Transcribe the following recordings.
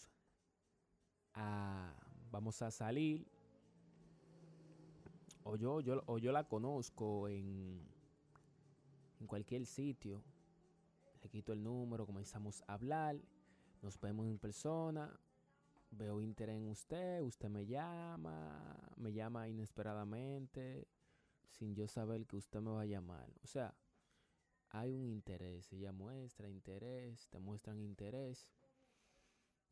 a vamos a salir. O yo, yo, o yo la conozco en, en cualquier sitio. Le quito el número, comenzamos a hablar, nos vemos en persona, veo interés en usted, usted me llama, me llama inesperadamente, sin yo saber que usted me va a llamar. O sea, hay un interés, ella muestra interés, te muestran interés.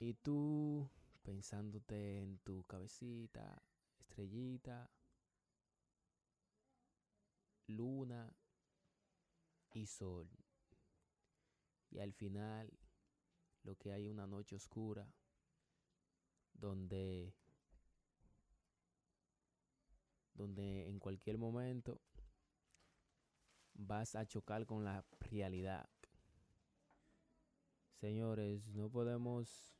Y tú pensándote en tu cabecita, estrellita, luna y sol. Y al final lo que hay una noche oscura donde donde en cualquier momento vas a chocar con la realidad. Señores, no podemos.